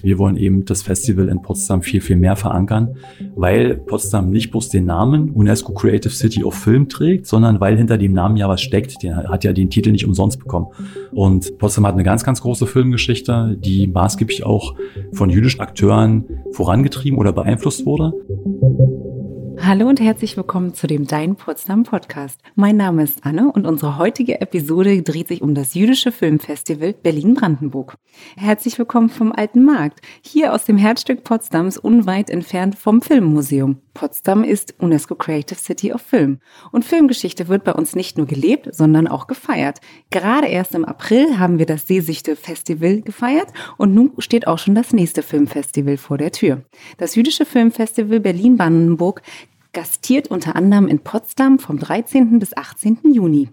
Wir wollen eben das Festival in Potsdam viel, viel mehr verankern, weil Potsdam nicht bloß den Namen UNESCO Creative City of Film trägt, sondern weil hinter dem Namen ja was steckt. Der hat ja den Titel nicht umsonst bekommen. Und Potsdam hat eine ganz, ganz große Filmgeschichte, die maßgeblich auch von jüdischen Akteuren vorangetrieben oder beeinflusst wurde. Hallo und herzlich willkommen zu dem Dein Potsdam Podcast. Mein Name ist Anne und unsere heutige Episode dreht sich um das jüdische Filmfestival Berlin-Brandenburg. Herzlich willkommen vom Alten Markt, hier aus dem Herzstück Potsdams unweit entfernt vom Filmmuseum. Potsdam ist UNESCO Creative City of Film und Filmgeschichte wird bei uns nicht nur gelebt, sondern auch gefeiert. Gerade erst im April haben wir das Seesichte Festival gefeiert und nun steht auch schon das nächste Filmfestival vor der Tür. Das jüdische Filmfestival Berlin-Brandenburg gastiert unter anderem in Potsdam vom 13. bis 18. Juni.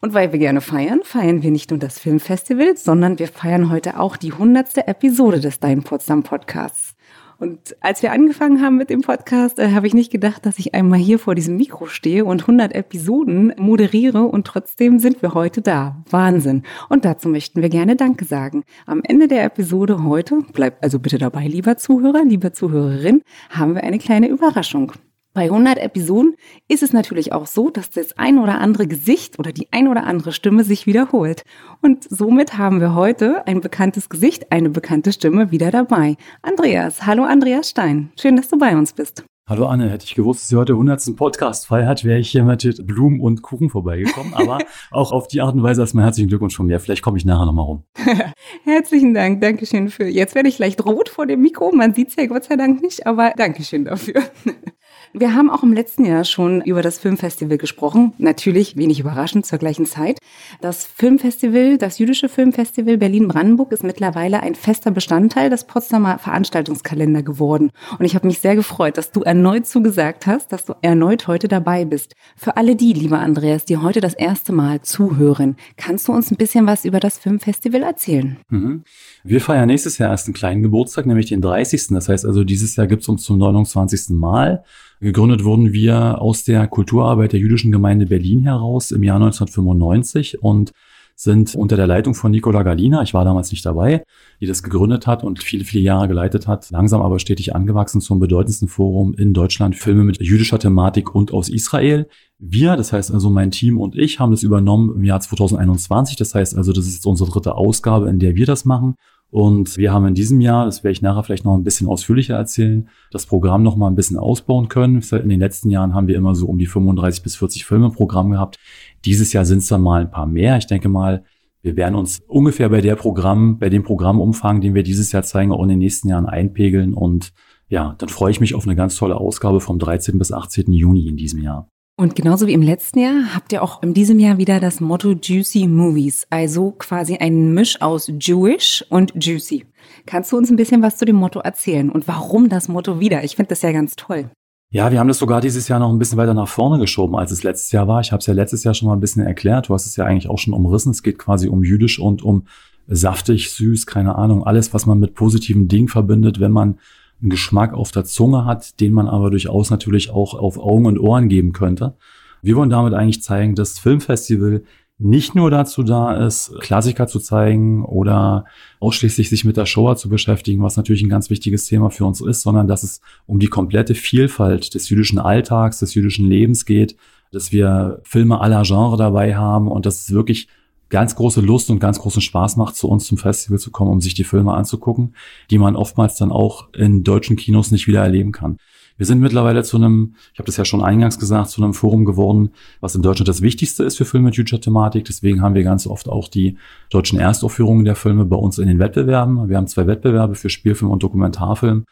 Und weil wir gerne feiern, feiern wir nicht nur das Filmfestival, sondern wir feiern heute auch die 100. Episode des Dein Potsdam Podcasts. Und als wir angefangen haben mit dem Podcast, äh, habe ich nicht gedacht, dass ich einmal hier vor diesem Mikro stehe und 100 Episoden moderiere und trotzdem sind wir heute da. Wahnsinn. Und dazu möchten wir gerne Danke sagen. Am Ende der Episode heute, bleibt also bitte dabei, lieber Zuhörer, liebe Zuhörerin, haben wir eine kleine Überraschung. Bei 100 Episoden ist es natürlich auch so, dass das ein oder andere Gesicht oder die ein oder andere Stimme sich wiederholt. Und somit haben wir heute ein bekanntes Gesicht, eine bekannte Stimme wieder dabei. Andreas, hallo Andreas Stein. Schön, dass du bei uns bist. Hallo Anne, hätte ich gewusst, dass sie heute 100. Podcast feiert, wäre ich hier mit Blumen und Kuchen vorbeigekommen. Aber auch auf die Art und Weise erstmal herzlichen Glückwunsch von mir. Vielleicht komme ich nachher nochmal rum. Herzlichen Dank, Dankeschön für. Jetzt werde ich leicht rot vor dem Mikro. Man sieht es ja Gott sei Dank nicht, aber Dankeschön dafür. Wir haben auch im letzten Jahr schon über das Filmfestival gesprochen. Natürlich, wenig überraschend, zur gleichen Zeit. Das Filmfestival, das jüdische Filmfestival Berlin-Brandenburg ist mittlerweile ein fester Bestandteil des Potsdamer Veranstaltungskalender geworden. Und ich habe mich sehr gefreut, dass du erneut zugesagt hast, dass du erneut heute dabei bist. Für alle die, lieber Andreas, die heute das erste Mal zuhören, kannst du uns ein bisschen was über das Filmfestival erzählen? Mhm. Wir feiern nächstes Jahr erst einen kleinen Geburtstag, nämlich den 30. Das heißt also, dieses Jahr gibt es uns zum 29. Mal. Gegründet wurden wir aus der Kulturarbeit der jüdischen Gemeinde Berlin heraus im Jahr 1995 und sind unter der Leitung von Nicola Galina, ich war damals nicht dabei, die das gegründet hat und viele, viele Jahre geleitet hat, langsam aber stetig angewachsen zum bedeutendsten Forum in Deutschland, Filme mit jüdischer Thematik und aus Israel. Wir, das heißt also mein Team und ich, haben das übernommen im Jahr 2021. Das heißt also, das ist unsere dritte Ausgabe, in der wir das machen. Und wir haben in diesem Jahr, das werde ich nachher vielleicht noch ein bisschen ausführlicher erzählen, das Programm noch mal ein bisschen ausbauen können. In den letzten Jahren haben wir immer so um die 35 bis 40 Filme im Programm gehabt. Dieses Jahr sind es dann mal ein paar mehr. Ich denke mal, wir werden uns ungefähr bei der Programm, bei dem Programmumfang, den wir dieses Jahr zeigen, auch in den nächsten Jahren einpegeln. Und ja, dann freue ich mich auf eine ganz tolle Ausgabe vom 13. bis 18. Juni in diesem Jahr. Und genauso wie im letzten Jahr habt ihr auch in diesem Jahr wieder das Motto Juicy Movies, also quasi ein Misch aus Jewish und Juicy. Kannst du uns ein bisschen was zu dem Motto erzählen und warum das Motto wieder? Ich finde das ja ganz toll. Ja, wir haben das sogar dieses Jahr noch ein bisschen weiter nach vorne geschoben, als es letztes Jahr war. Ich habe es ja letztes Jahr schon mal ein bisschen erklärt. Du hast es ja eigentlich auch schon umrissen. Es geht quasi um jüdisch und um saftig, süß, keine Ahnung, alles, was man mit positiven Dingen verbindet, wenn man einen Geschmack auf der Zunge hat, den man aber durchaus natürlich auch auf Augen und Ohren geben könnte. Wir wollen damit eigentlich zeigen, dass Filmfestival nicht nur dazu da ist, Klassiker zu zeigen oder ausschließlich sich mit der Shoah zu beschäftigen, was natürlich ein ganz wichtiges Thema für uns ist, sondern dass es um die komplette Vielfalt des jüdischen Alltags, des jüdischen Lebens geht, dass wir Filme aller Genre dabei haben und dass es wirklich ganz große Lust und ganz großen Spaß macht, zu uns zum Festival zu kommen, um sich die Filme anzugucken, die man oftmals dann auch in deutschen Kinos nicht wieder erleben kann. Wir sind mittlerweile zu einem, ich habe das ja schon eingangs gesagt, zu einem Forum geworden, was in Deutschland das Wichtigste ist für Filme mit jüdischer Thematik. Deswegen haben wir ganz oft auch die deutschen Erstaufführungen der Filme bei uns in den Wettbewerben. Wir haben zwei Wettbewerbe für Spielfilm und Dokumentarfilm.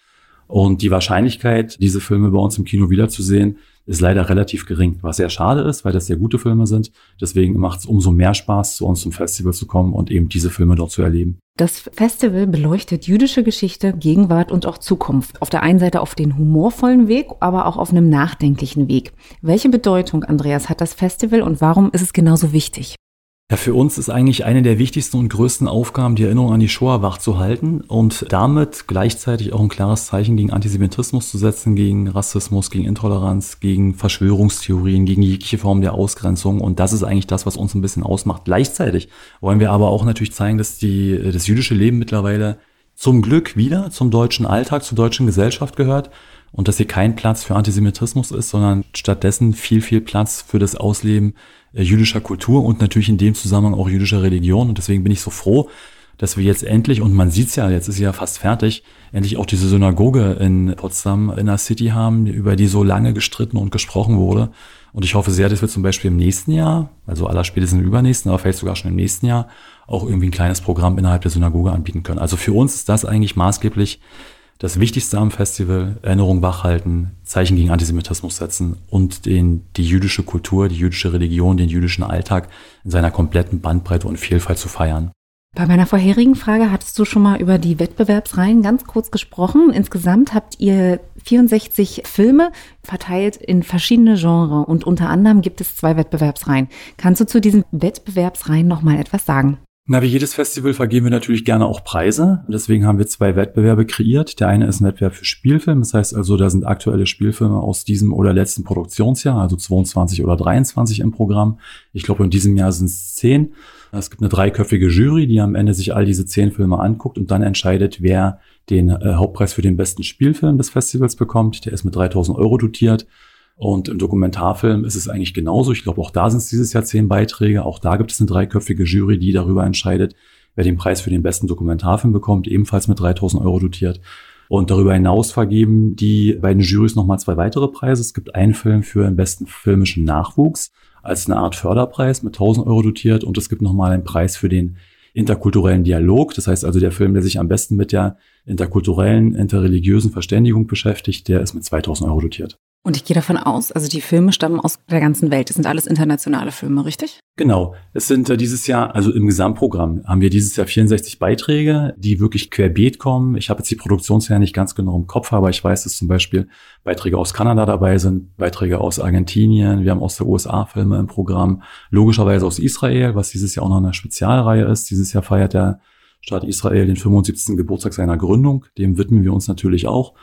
Und die Wahrscheinlichkeit, diese Filme bei uns im Kino wiederzusehen, ist leider relativ gering, was sehr schade ist, weil das sehr gute Filme sind. Deswegen macht es umso mehr Spaß, zu uns zum Festival zu kommen und eben diese Filme dort zu erleben. Das Festival beleuchtet jüdische Geschichte, Gegenwart und auch Zukunft. Auf der einen Seite auf den humorvollen Weg, aber auch auf einem nachdenklichen Weg. Welche Bedeutung, Andreas, hat das Festival und warum ist es genauso wichtig? Ja, für uns ist eigentlich eine der wichtigsten und größten Aufgaben, die Erinnerung an die Shoah wachzuhalten und damit gleichzeitig auch ein klares Zeichen gegen Antisemitismus zu setzen, gegen Rassismus, gegen Intoleranz, gegen Verschwörungstheorien, gegen jegliche Form der Ausgrenzung. Und das ist eigentlich das, was uns ein bisschen ausmacht. Gleichzeitig wollen wir aber auch natürlich zeigen, dass die, das jüdische Leben mittlerweile zum Glück wieder zum deutschen Alltag, zur deutschen Gesellschaft gehört und dass hier kein Platz für Antisemitismus ist, sondern stattdessen viel, viel Platz für das Ausleben jüdischer Kultur und natürlich in dem Zusammenhang auch jüdischer Religion. Und deswegen bin ich so froh, dass wir jetzt endlich, und man sieht's ja, jetzt ist ja fast fertig, endlich auch diese Synagoge in Potsdam in der City haben, über die so lange gestritten und gesprochen wurde. Und ich hoffe sehr, dass wir zum Beispiel im nächsten Jahr, also aller spätestens im übernächsten, aber vielleicht sogar schon im nächsten Jahr, auch irgendwie ein kleines Programm innerhalb der Synagoge anbieten können. Also für uns ist das eigentlich maßgeblich das Wichtigste am Festival, Erinnerung wachhalten, Zeichen gegen Antisemitismus setzen und den, die jüdische Kultur, die jüdische Religion, den jüdischen Alltag in seiner kompletten Bandbreite und Vielfalt zu feiern. Bei meiner vorherigen Frage hattest du schon mal über die Wettbewerbsreihen ganz kurz gesprochen. Insgesamt habt ihr 64 Filme verteilt in verschiedene Genres und unter anderem gibt es zwei Wettbewerbsreihen. Kannst du zu diesen Wettbewerbsreihen noch mal etwas sagen? Na, wie jedes Festival vergeben wir natürlich gerne auch Preise. Deswegen haben wir zwei Wettbewerbe kreiert. Der eine ist ein Wettbewerb für Spielfilm. Das heißt also, da sind aktuelle Spielfilme aus diesem oder letzten Produktionsjahr, also 22 oder 23 im Programm. Ich glaube, in diesem Jahr sind es zehn. Es gibt eine dreiköpfige Jury, die am Ende sich all diese zehn Filme anguckt und dann entscheidet, wer den äh, Hauptpreis für den besten Spielfilm des Festivals bekommt. Der ist mit 3000 Euro dotiert. Und im Dokumentarfilm ist es eigentlich genauso. Ich glaube, auch da sind es dieses Jahr zehn Beiträge. Auch da gibt es eine dreiköpfige Jury, die darüber entscheidet, wer den Preis für den besten Dokumentarfilm bekommt, ebenfalls mit 3000 Euro dotiert. Und darüber hinaus vergeben die beiden Jurys nochmal zwei weitere Preise. Es gibt einen Film für den besten filmischen Nachwuchs als eine Art Förderpreis mit 1000 Euro dotiert. Und es gibt nochmal einen Preis für den interkulturellen Dialog. Das heißt also, der Film, der sich am besten mit der interkulturellen, interreligiösen Verständigung beschäftigt, der ist mit 2000 Euro dotiert. Und ich gehe davon aus, also die Filme stammen aus der ganzen Welt. Das sind alles internationale Filme, richtig? Genau. Es sind äh, dieses Jahr, also im Gesamtprogramm haben wir dieses Jahr 64 Beiträge, die wirklich querbeet kommen. Ich habe jetzt die Produktionsjahr nicht ganz genau im Kopf, aber ich weiß, dass zum Beispiel Beiträge aus Kanada dabei sind, Beiträge aus Argentinien, wir haben aus der USA Filme im Programm, logischerweise aus Israel, was dieses Jahr auch noch eine Spezialreihe ist. Dieses Jahr feiert der Staat Israel den 75. Geburtstag seiner Gründung. Dem widmen wir uns natürlich auch.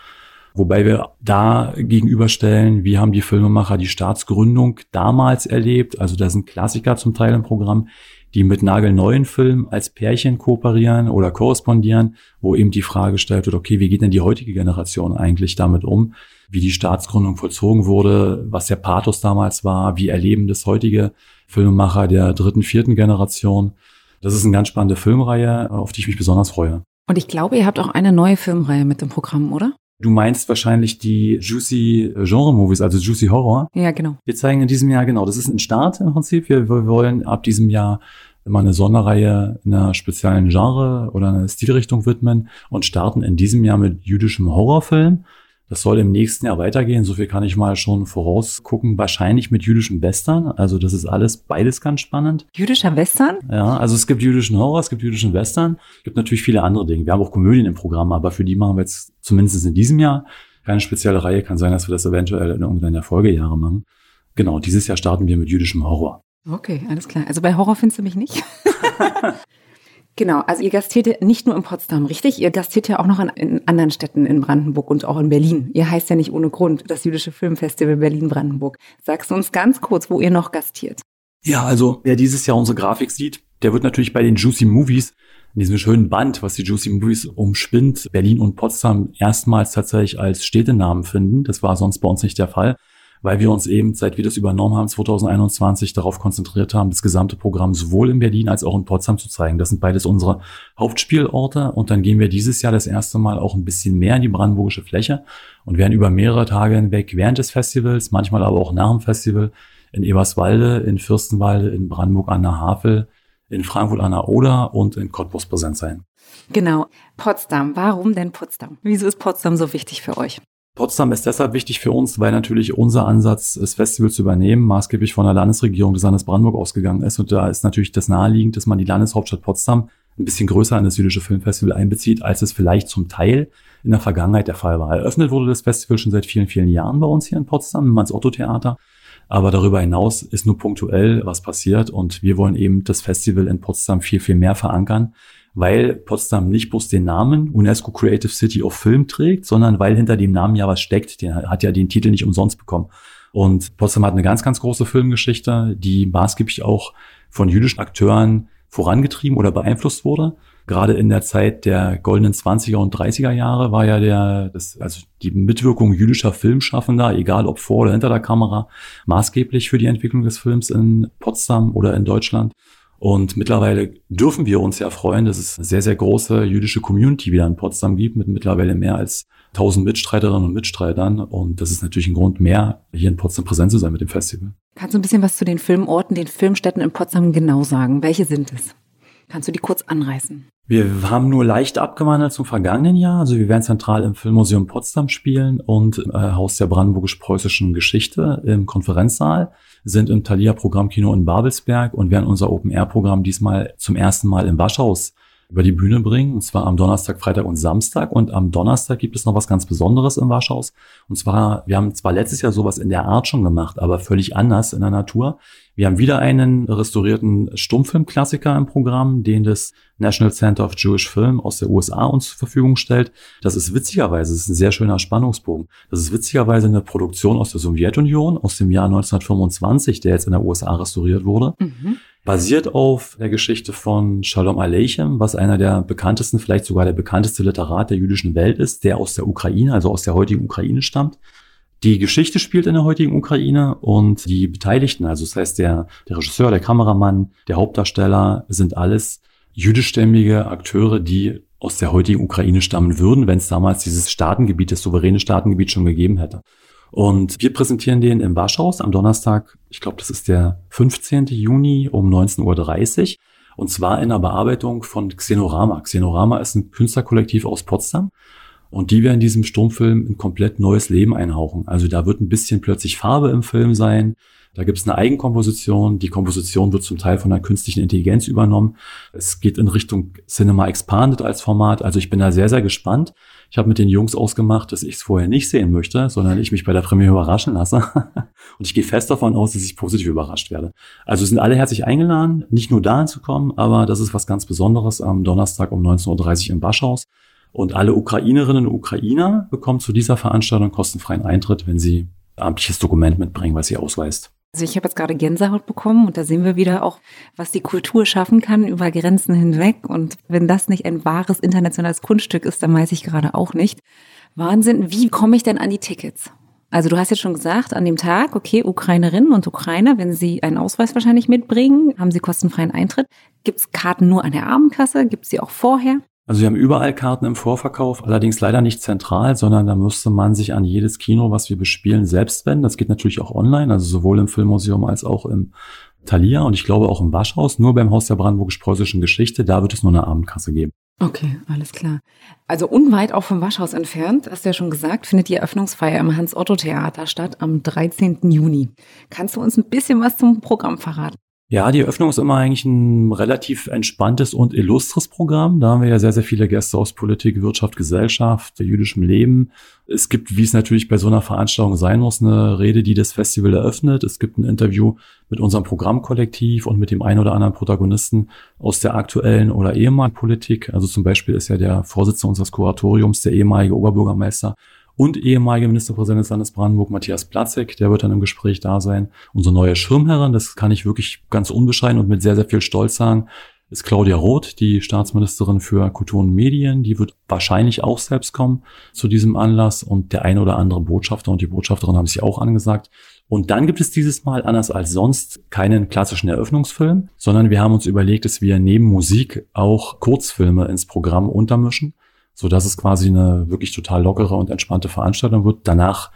Wobei wir da gegenüberstellen, wie haben die Filmemacher die Staatsgründung damals erlebt. Also da sind Klassiker zum Teil im Programm, die mit nagelneuen Filmen als Pärchen kooperieren oder korrespondieren, wo eben die Frage gestellt wird, okay, wie geht denn die heutige Generation eigentlich damit um? Wie die Staatsgründung vollzogen wurde, was der Pathos damals war, wie erleben das heutige Filmemacher der dritten, vierten Generation. Das ist eine ganz spannende Filmreihe, auf die ich mich besonders freue. Und ich glaube, ihr habt auch eine neue Filmreihe mit im Programm, oder? Du meinst wahrscheinlich die Juicy Genre Movies, also Juicy Horror. Ja, genau. Wir zeigen in diesem Jahr, genau, das ist ein Start im Prinzip. Wir, wir wollen ab diesem Jahr immer eine Sonderreihe einer speziellen Genre oder einer Stilrichtung widmen und starten in diesem Jahr mit jüdischem Horrorfilm. Das soll im nächsten Jahr weitergehen. So viel kann ich mal schon vorausgucken. Wahrscheinlich mit jüdischem Western. Also das ist alles beides ganz spannend. Jüdischer Western? Ja, also es gibt jüdischen Horror, es gibt jüdischen Western. Es gibt natürlich viele andere Dinge. Wir haben auch Komödien im Programm, aber für die machen wir jetzt zumindest in diesem Jahr keine spezielle Reihe. Kann sein, dass wir das eventuell in irgendeiner der Folgejahre machen. Genau, dieses Jahr starten wir mit jüdischem Horror. Okay, alles klar. Also bei Horror findest du mich nicht. Genau, also ihr gastiert ja nicht nur in Potsdam, richtig? Ihr gastiert ja auch noch in anderen Städten in Brandenburg und auch in Berlin. Ihr heißt ja nicht ohne Grund das Jüdische Filmfestival Berlin-Brandenburg. Sagst du uns ganz kurz, wo ihr noch gastiert? Ja, also wer dieses Jahr unsere Grafik sieht, der wird natürlich bei den Juicy Movies, in diesem schönen Band, was die Juicy Movies umspinnt, Berlin und Potsdam erstmals tatsächlich als Städtenamen finden. Das war sonst bei uns nicht der Fall weil wir uns eben, seit wir das übernommen haben, 2021 darauf konzentriert haben, das gesamte Programm sowohl in Berlin als auch in Potsdam zu zeigen. Das sind beides unsere Hauptspielorte und dann gehen wir dieses Jahr das erste Mal auch ein bisschen mehr in die brandenburgische Fläche und werden über mehrere Tage hinweg während des Festivals, manchmal aber auch nach dem Festival in Eberswalde, in Fürstenwalde, in Brandenburg an der Havel, in Frankfurt an der Oder und in Cottbus präsent sein. Genau. Potsdam. Warum denn Potsdam? Wieso ist Potsdam so wichtig für euch? Potsdam ist deshalb wichtig für uns, weil natürlich unser Ansatz, das Festival zu übernehmen, maßgeblich von der Landesregierung des Landes Brandenburg ausgegangen ist. Und da ist natürlich das naheliegend, dass man die Landeshauptstadt Potsdam ein bisschen größer in das jüdische Filmfestival einbezieht, als es vielleicht zum Teil in der Vergangenheit der Fall war. Eröffnet wurde das Festival schon seit vielen, vielen Jahren bei uns hier in Potsdam, im Manns-Otto-Theater. Aber darüber hinaus ist nur punktuell was passiert und wir wollen eben das Festival in Potsdam viel, viel mehr verankern, weil Potsdam nicht bloß den Namen UNESCO Creative City of Film trägt, sondern weil hinter dem Namen ja was steckt. Der hat ja den Titel nicht umsonst bekommen. Und Potsdam hat eine ganz, ganz große Filmgeschichte, die maßgeblich auch von jüdischen Akteuren vorangetrieben oder beeinflusst wurde gerade in der Zeit der goldenen 20er und 30er Jahre war ja der, das, also die Mitwirkung jüdischer Filmschaffender, egal ob vor oder hinter der Kamera, maßgeblich für die Entwicklung des Films in Potsdam oder in Deutschland. Und mittlerweile dürfen wir uns ja freuen, dass es eine sehr, sehr große jüdische Community wieder in Potsdam gibt, mit mittlerweile mehr als 1000 Mitstreiterinnen und Mitstreitern. Und das ist natürlich ein Grund mehr, hier in Potsdam präsent zu sein mit dem Festival. Kannst du ein bisschen was zu den Filmorten, den Filmstätten in Potsdam genau sagen? Welche sind es? Kannst du die kurz anreißen? Wir haben nur leicht abgewandelt zum vergangenen Jahr. Also wir werden zentral im Filmmuseum Potsdam spielen und äh, Haus der brandenburgisch-preußischen Geschichte im Konferenzsaal, sind im Thalia Programmkino in Babelsberg und werden unser Open-Air-Programm diesmal zum ersten Mal im Waschhaus über die Bühne bringen, und zwar am Donnerstag, Freitag und Samstag. Und am Donnerstag gibt es noch was ganz Besonderes im Waschhaus. Und zwar, wir haben zwar letztes Jahr sowas in der Art schon gemacht, aber völlig anders in der Natur. Wir haben wieder einen restaurierten Stummfilmklassiker im Programm, den das National Center of Jewish Film aus der USA uns zur Verfügung stellt. Das ist witzigerweise, das ist ein sehr schöner Spannungsbogen. Das ist witzigerweise eine Produktion aus der Sowjetunion aus dem Jahr 1925, der jetzt in der USA restauriert wurde. Mhm basiert auf der Geschichte von Shalom Aleichem, was einer der bekanntesten, vielleicht sogar der bekannteste Literat der jüdischen Welt ist, der aus der Ukraine, also aus der heutigen Ukraine stammt. Die Geschichte spielt in der heutigen Ukraine und die Beteiligten, also das heißt der, der Regisseur, der Kameramann, der Hauptdarsteller, sind alles jüdischstämmige Akteure, die aus der heutigen Ukraine stammen würden, wenn es damals dieses Staatengebiet, das souveräne Staatengebiet schon gegeben hätte. Und wir präsentieren den im Waschhaus am Donnerstag, ich glaube, das ist der 15. Juni um 19.30 Uhr. Und zwar in der Bearbeitung von Xenorama. Xenorama ist ein Künstlerkollektiv aus Potsdam. Und die werden diesem Stummfilm ein komplett neues Leben einhauchen. Also da wird ein bisschen plötzlich Farbe im Film sein. Da gibt es eine Eigenkomposition. Die Komposition wird zum Teil von einer künstlichen Intelligenz übernommen. Es geht in Richtung Cinema Expanded als Format. Also ich bin da sehr, sehr gespannt. Ich habe mit den Jungs ausgemacht, dass ich es vorher nicht sehen möchte, sondern ich mich bei der Premiere überraschen lasse. Und ich gehe fest davon aus, dass ich positiv überrascht werde. Also sind alle herzlich eingeladen, nicht nur dahin zu kommen, aber das ist was ganz Besonderes am Donnerstag um 19.30 Uhr im Baschhaus. Und alle Ukrainerinnen und Ukrainer bekommen zu dieser Veranstaltung kostenfreien Eintritt, wenn sie amtliches Dokument mitbringen, was sie ausweist. Also ich habe jetzt gerade Gänsehaut bekommen und da sehen wir wieder auch, was die Kultur schaffen kann über Grenzen hinweg. Und wenn das nicht ein wahres internationales Kunststück ist, dann weiß ich gerade auch nicht. Wahnsinn, wie komme ich denn an die Tickets? Also du hast jetzt schon gesagt, an dem Tag, okay, Ukrainerinnen und Ukrainer, wenn sie einen Ausweis wahrscheinlich mitbringen, haben sie kostenfreien Eintritt. Gibt es Karten nur an der Abendkasse? Gibt es sie auch vorher? Also wir haben überall Karten im Vorverkauf, allerdings leider nicht zentral, sondern da müsste man sich an jedes Kino, was wir bespielen, selbst wenden. Das geht natürlich auch online, also sowohl im Filmmuseum als auch im Thalia und ich glaube auch im Waschhaus. Nur beim Haus der Brandenburgisch-Preußischen Geschichte, da wird es nur eine Abendkasse geben. Okay, alles klar. Also unweit auch vom Waschhaus entfernt, hast du ja schon gesagt, findet die Eröffnungsfeier im Hans-Otto-Theater statt am 13. Juni. Kannst du uns ein bisschen was zum Programm verraten? Ja, die Eröffnung ist immer eigentlich ein relativ entspanntes und illustres Programm. Da haben wir ja sehr, sehr viele Gäste aus Politik, Wirtschaft, Gesellschaft, jüdischem Leben. Es gibt, wie es natürlich bei so einer Veranstaltung sein muss, eine Rede, die das Festival eröffnet. Es gibt ein Interview mit unserem Programmkollektiv und mit dem einen oder anderen Protagonisten aus der aktuellen oder ehemaligen Politik. Also zum Beispiel ist ja der Vorsitzende unseres Kuratoriums, der ehemalige Oberbürgermeister und ehemaliger Ministerpräsident des Landes Brandenburg, Matthias Platzek, der wird dann im Gespräch da sein. Unsere neue Schirmherrin, das kann ich wirklich ganz unbescheiden und mit sehr, sehr viel Stolz sagen, ist Claudia Roth, die Staatsministerin für Kultur und Medien. Die wird wahrscheinlich auch selbst kommen zu diesem Anlass und der eine oder andere Botschafter und die Botschafterin haben sich auch angesagt. Und dann gibt es dieses Mal, anders als sonst, keinen klassischen Eröffnungsfilm, sondern wir haben uns überlegt, dass wir neben Musik auch Kurzfilme ins Programm untermischen so dass es quasi eine wirklich total lockere und entspannte Veranstaltung wird. Danach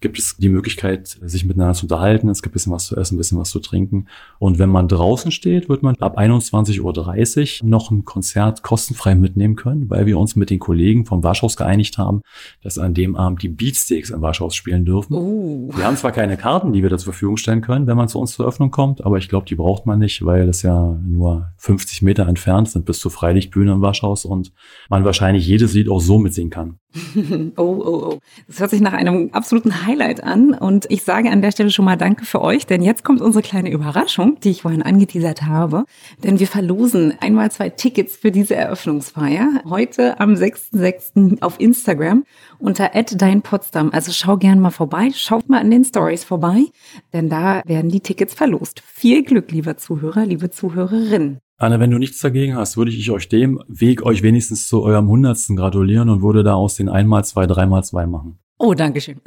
gibt es die Möglichkeit, sich miteinander zu unterhalten. Es gibt ein bisschen was zu essen, ein bisschen was zu trinken. Und wenn man draußen steht, wird man ab 21.30 Uhr noch ein Konzert kostenfrei mitnehmen können, weil wir uns mit den Kollegen vom Waschhaus geeinigt haben, dass an dem Abend die Beatsteaks im Waschhaus spielen dürfen. Oh. Wir haben zwar keine Karten, die wir da zur Verfügung stellen können, wenn man zu uns zur Öffnung kommt, aber ich glaube, die braucht man nicht, weil das ja nur 50 Meter entfernt sind bis zur Freilichtbühne im Waschhaus und man wahrscheinlich jedes Lied auch so mitsingen kann. Oh, oh, oh. Das hört sich nach einem absoluten Highlight an. Und ich sage an der Stelle schon mal Danke für euch, denn jetzt kommt unsere kleine Überraschung, die ich vorhin angeteasert habe. Denn wir verlosen einmal zwei Tickets für diese Eröffnungsfeier. Heute am 6.6. auf Instagram unter @deinpotsdam. Also schau gern mal vorbei, schaut mal an den Stories vorbei, denn da werden die Tickets verlost. Viel Glück, lieber Zuhörer, liebe Zuhörerin. Anne, wenn du nichts dagegen hast, würde ich euch dem Weg euch wenigstens zu eurem Hundertsten gratulieren und würde da aus den einmal zwei, dreimal zwei machen. Oh, Dankeschön.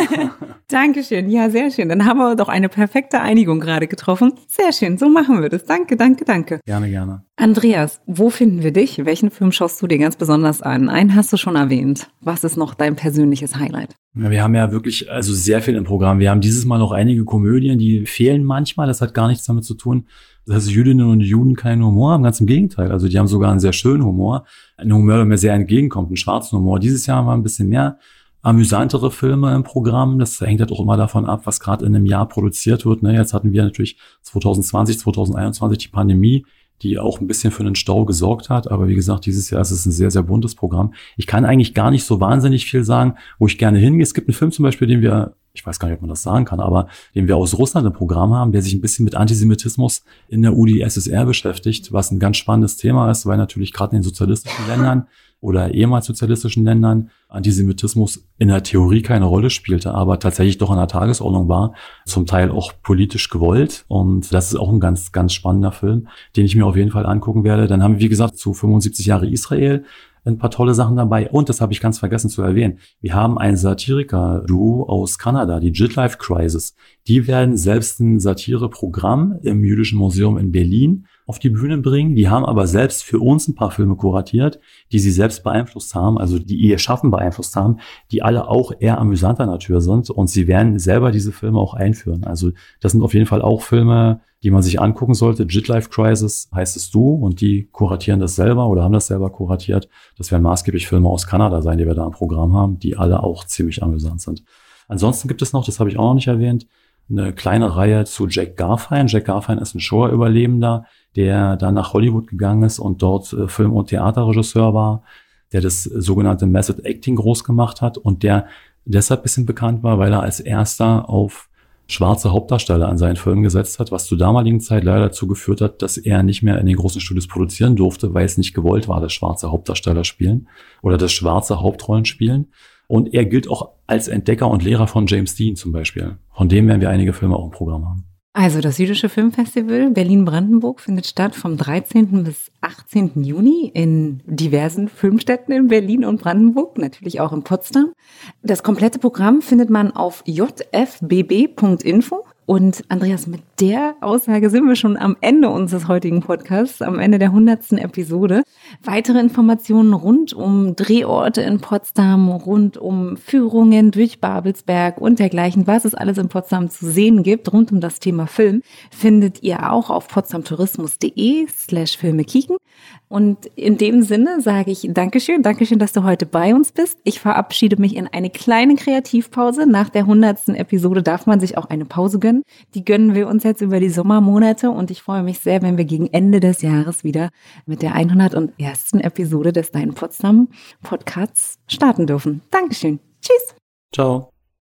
Dankeschön. Ja, sehr schön. Dann haben wir doch eine perfekte Einigung gerade getroffen. Sehr schön. So machen wir das. Danke, danke, danke. Gerne, gerne. Andreas, wo finden wir dich? Welchen Film schaust du dir ganz besonders an? Einen hast du schon erwähnt. Was ist noch dein persönliches Highlight? Ja, wir haben ja wirklich also sehr viel im Programm. Wir haben dieses Mal noch einige Komödien, die fehlen manchmal. Das hat gar nichts damit zu tun, dass Jüdinnen und Juden keinen Humor haben. Ganz im Gegenteil. Also die haben sogar einen sehr schönen Humor. Ein Humor, der mir sehr entgegenkommt, einen schwarzen Humor. Dieses Jahr war ein bisschen mehr amüsantere Filme im Programm. Das hängt halt auch immer davon ab, was gerade in einem Jahr produziert wird. Ne? Jetzt hatten wir natürlich 2020, 2021 die Pandemie, die auch ein bisschen für einen Stau gesorgt hat. Aber wie gesagt, dieses Jahr ist es ein sehr, sehr buntes Programm. Ich kann eigentlich gar nicht so wahnsinnig viel sagen, wo ich gerne hingehe. Es gibt einen Film zum Beispiel, den wir ich weiß gar nicht, ob man das sagen kann, aber den wir aus Russland im Programm haben, der sich ein bisschen mit Antisemitismus in der UdSSR beschäftigt, was ein ganz spannendes Thema ist, weil natürlich gerade in den sozialistischen Ländern oder ehemals sozialistischen Ländern Antisemitismus in der Theorie keine Rolle spielte, aber tatsächlich doch an der Tagesordnung war, zum Teil auch politisch gewollt. Und das ist auch ein ganz, ganz spannender Film, den ich mir auf jeden Fall angucken werde. Dann haben wir, wie gesagt, zu 75 Jahre Israel ein paar tolle Sachen dabei. Und das habe ich ganz vergessen zu erwähnen. Wir haben ein Satiriker-Duo aus Kanada, die Jitlife Crisis. Die werden selbst ein Satireprogramm im Jüdischen Museum in Berlin auf die Bühne bringen. Die haben aber selbst für uns ein paar Filme kuratiert, die sie selbst beeinflusst haben, also die ihr Schaffen beeinflusst haben, die alle auch eher amüsanter Natur sind. Und sie werden selber diese Filme auch einführen. Also das sind auf jeden Fall auch Filme, die man sich angucken sollte. Jitlife Crisis heißt es du und die kuratieren das selber oder haben das selber kuratiert. Das werden maßgeblich Filme aus Kanada sein, die wir da im Programm haben, die alle auch ziemlich amüsant sind. Ansonsten gibt es noch, das habe ich auch noch nicht erwähnt, eine kleine Reihe zu Jack Garfine. Jack Garfine ist ein Shoah-Überlebender, der dann nach Hollywood gegangen ist und dort äh, Film- und Theaterregisseur war, der das sogenannte Method Acting groß gemacht hat und der deshalb bisschen bekannt war, weil er als erster auf schwarze Hauptdarsteller an seinen Filmen gesetzt hat, was zur damaligen Zeit leider dazu geführt hat, dass er nicht mehr in den großen Studios produzieren durfte, weil es nicht gewollt war, dass schwarze Hauptdarsteller spielen oder das schwarze Hauptrollen spielen. Und er gilt auch als Entdecker und Lehrer von James Dean zum Beispiel. Von dem werden wir einige Filme auch im Programm haben. Also das Jüdische Filmfestival Berlin-Brandenburg findet statt vom 13. bis 18. Juni in diversen Filmstätten in Berlin und Brandenburg, natürlich auch in Potsdam. Das komplette Programm findet man auf jfbb.info. Und Andreas, mit der Aussage sind wir schon am Ende unseres heutigen Podcasts, am Ende der hundertsten Episode. Weitere Informationen rund um Drehorte in Potsdam, rund um Führungen durch Babelsberg und dergleichen, was es alles in Potsdam zu sehen gibt, rund um das Thema Film, findet ihr auch auf potsdamtourismus.de slash Filme kicken. Und in dem Sinne sage ich Dankeschön, Dankeschön, dass du heute bei uns bist. Ich verabschiede mich in eine kleine Kreativpause. Nach der hundertsten Episode darf man sich auch eine Pause gönnen. Die gönnen wir uns jetzt über die Sommermonate und ich freue mich sehr, wenn wir gegen Ende des Jahres wieder mit der 101. Episode des Dein Potsdam Podcasts starten dürfen. Dankeschön. Tschüss. Ciao.